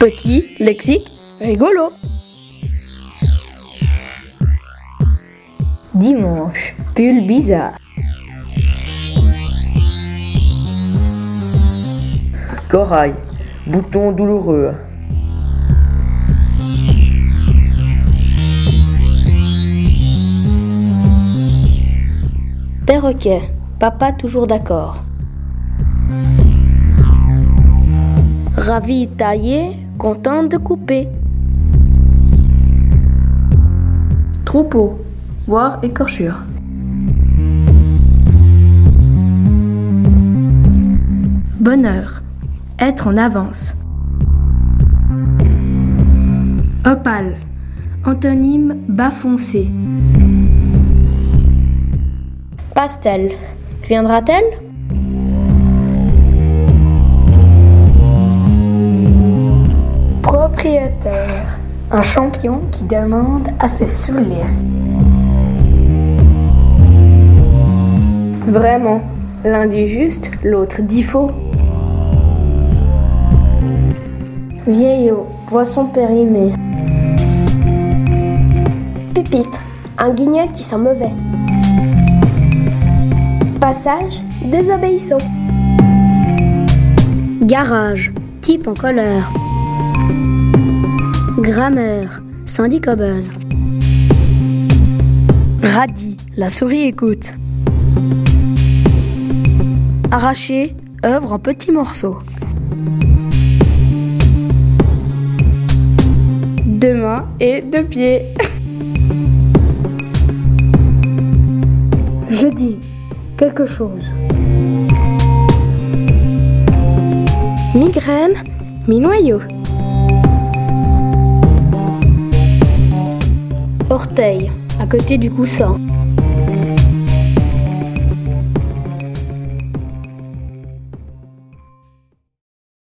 Petit, lexique, rigolo. Dimanche, pull bizarre. Corail, bouton douloureux. Perroquet, papa toujours d'accord. Ravi taillé, content de couper. Troupeau, voire écorchure. Bonheur, être en avance. Opale, antonyme bas foncé. Pastel, viendra-t-elle? Propriétaire, un champion qui demande à se saouler. Vraiment, l'un dit juste, l'autre dit faux. Vieillot, poisson périmé. Pupitre, un guignol qui sent mauvais. Passage, désobéissant. Garage, type en colère. Grammaire, syndic obèse. Radis, la souris écoute. Arraché, œuvre en petits morceaux. Deux mains et deux pieds. Je dis quelque chose. Migraine, mi-noyau. Orteil, à côté du coussin.